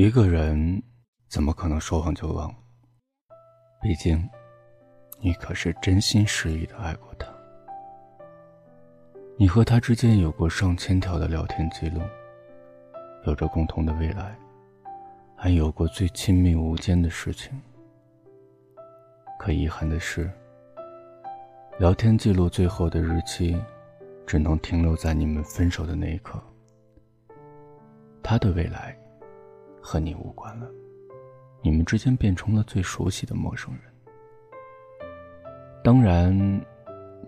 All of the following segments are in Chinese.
一个人怎么可能说忘就忘？毕竟，你可是真心实意的爱过他。你和他之间有过上千条的聊天记录，有着共同的未来，还有过最亲密无间的事情。可遗憾的是，聊天记录最后的日期，只能停留在你们分手的那一刻。他的未来。和你无关了，你们之间变成了最熟悉的陌生人。当然，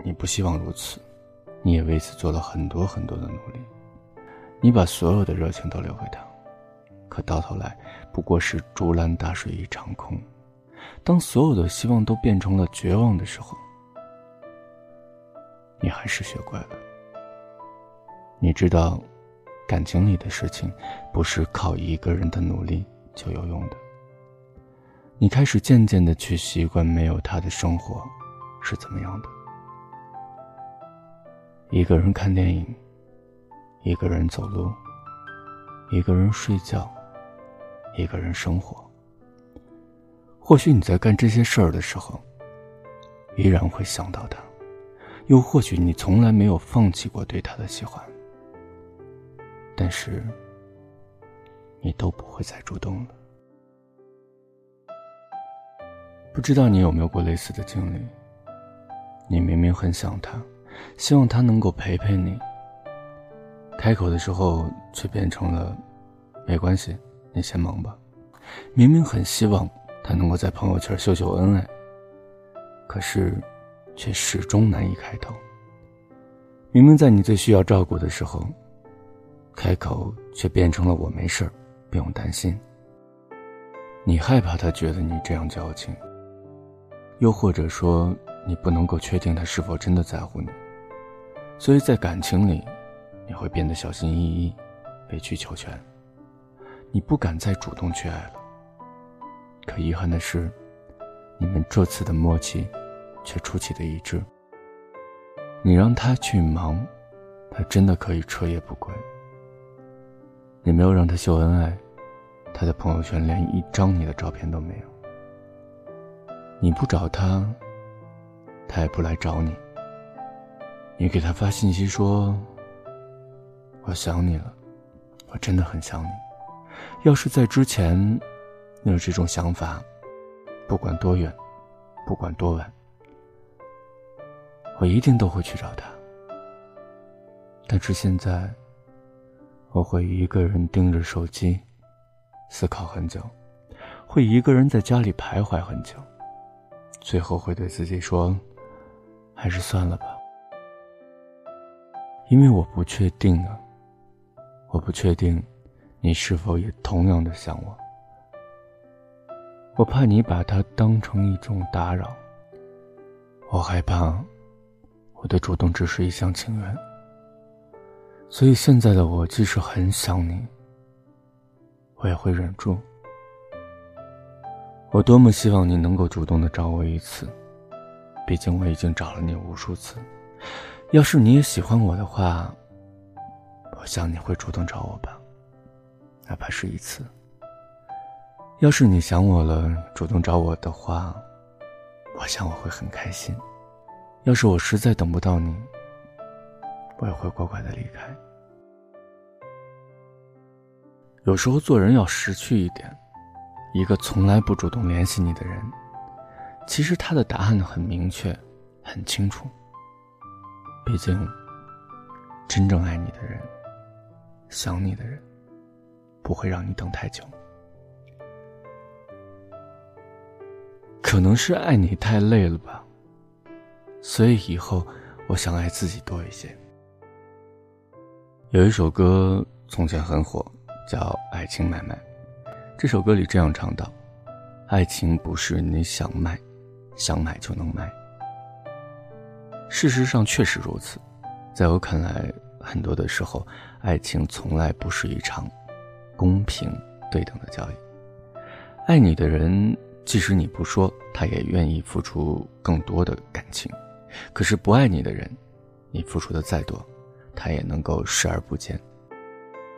你不希望如此，你也为此做了很多很多的努力。你把所有的热情都留给他，可到头来不过是竹篮打水一场空。当所有的希望都变成了绝望的时候，你还是学乖了。你知道。感情里的事情，不是靠一个人的努力就有用的。你开始渐渐的去习惯没有他的生活是怎么样的。一个人看电影，一个人走路，一个人睡觉，一个人生活。或许你在干这些事儿的时候，依然会想到他，又或许你从来没有放弃过对他的喜欢。但是，你都不会再主动了。不知道你有没有过类似的经历？你明明很想他，希望他能够陪陪你，开口的时候却变成了“没关系，你先忙吧”。明明很希望他能够在朋友圈秀秀恩爱，可是却始终难以开头。明明在你最需要照顾的时候。开口却变成了我没事儿，不用担心。你害怕他觉得你这样矫情，又或者说你不能够确定他是否真的在乎你，所以在感情里，你会变得小心翼翼、委曲求全。你不敢再主动去爱了。可遗憾的是，你们这次的默契却出奇的一致。你让他去忙，他真的可以彻夜不归。你没有让他秀恩爱，他的朋友圈连一张你的照片都没有。你不找他，他也不来找你。你给他发信息说：“我想你了，我真的很想你。”要是在之前，你有这种想法，不管多远，不管多晚，我一定都会去找他。但是现在。我会一个人盯着手机，思考很久，会一个人在家里徘徊很久，最后会对自己说：“还是算了吧。”因为我不确定啊，我不确定你是否也同样的想我。我怕你把它当成一种打扰，我害怕我的主动只是一厢情愿。所以现在的我，即使很想你，我也会忍住。我多么希望你能够主动的找我一次，毕竟我已经找了你无数次。要是你也喜欢我的话，我想你会主动找我吧，哪怕是一次。要是你想我了，主动找我的话，我想我会很开心。要是我实在等不到你，我也会乖乖的离开。有时候做人要识趣一点。一个从来不主动联系你的人，其实他的答案很明确、很清楚。毕竟，真正爱你的人、想你的人，不会让你等太久。可能是爱你太累了吧，所以以后我想爱自己多一些。有一首歌从前很火，叫《爱情买卖》。这首歌里这样唱道：“爱情不是你想卖，想买就能卖。”事实上确实如此。在我看来，很多的时候，爱情从来不是一场公平对等的交易。爱你的人，即使你不说，他也愿意付出更多的感情；可是不爱你的人，你付出的再多，他也能够视而不见。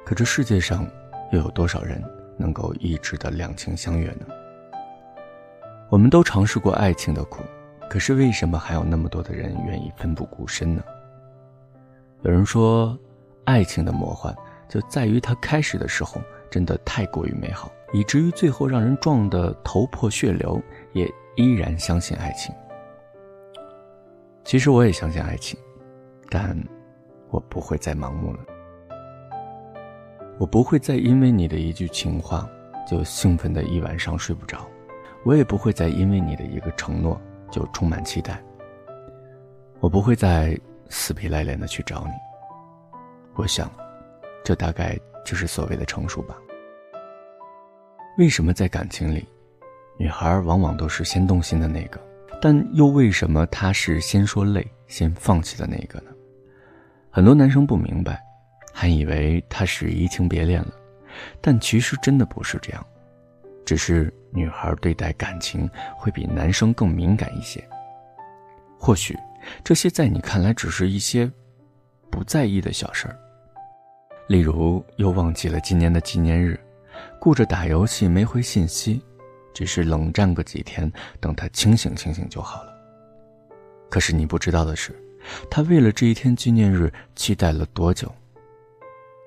可这世界上，又有多少人能够一直的两情相悦呢？我们都尝试过爱情的苦，可是为什么还有那么多的人愿意奋不顾身呢？有人说，爱情的魔幻就在于它开始的时候真的太过于美好，以至于最后让人撞得头破血流，也依然相信爱情。其实我也相信爱情，但我不会再盲目了。我不会再因为你的一句情话，就兴奋的一晚上睡不着；我也不会再因为你的一个承诺，就充满期待。我不会再死皮赖脸的去找你。我想，这大概就是所谓的成熟吧。为什么在感情里，女孩往往都是先动心的那个？但又为什么她是先说累、先放弃的那个呢？很多男生不明白。还以为他是移情别恋了，但其实真的不是这样，只是女孩对待感情会比男生更敏感一些。或许这些在你看来只是一些不在意的小事儿，例如又忘记了今年的纪念日，顾着打游戏没回信息，只是冷战个几天，等他清醒清醒就好了。可是你不知道的是，他为了这一天纪念日期待了多久。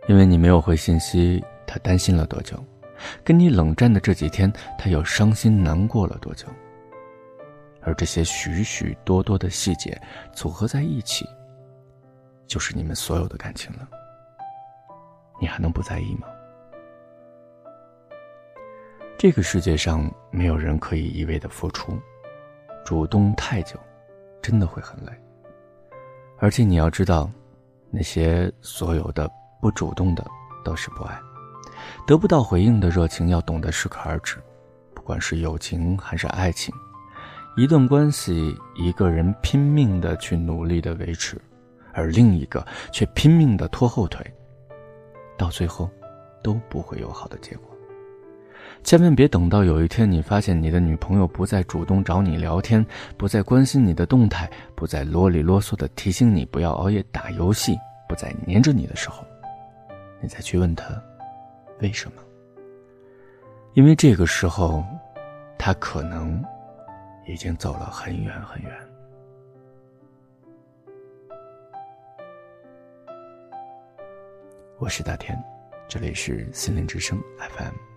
因为你没有回信息，他担心了多久？跟你冷战的这几天，他又伤心难过了多久？而这些许许多多的细节组合在一起，就是你们所有的感情了。你还能不在意吗？这个世界上没有人可以一味的付出，主动太久，真的会很累。而且你要知道，那些所有的。不主动的都是不爱，得不到回应的热情要懂得适可而止。不管是友情还是爱情，一段关系，一个人拼命的去努力的维持，而另一个却拼命的拖后腿，到最后都不会有好的结果。千万别等到有一天你发现你的女朋友不再主动找你聊天，不再关心你的动态，不再啰里啰嗦的提醒你不要熬夜打游戏，不再黏着你的时候。你再去问他，为什么？因为这个时候，他可能已经走了很远很远。我是大天，这里是心灵之声 FM。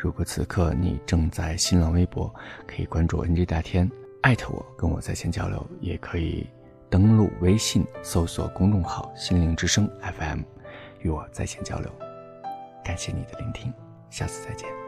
如果此刻你正在新浪微博，可以关注 NG 大天，艾特我，跟我在线交流；也可以登录微信，搜索公众号“心灵之声 FM”。与我在线交流，感谢你的聆听，下次再见。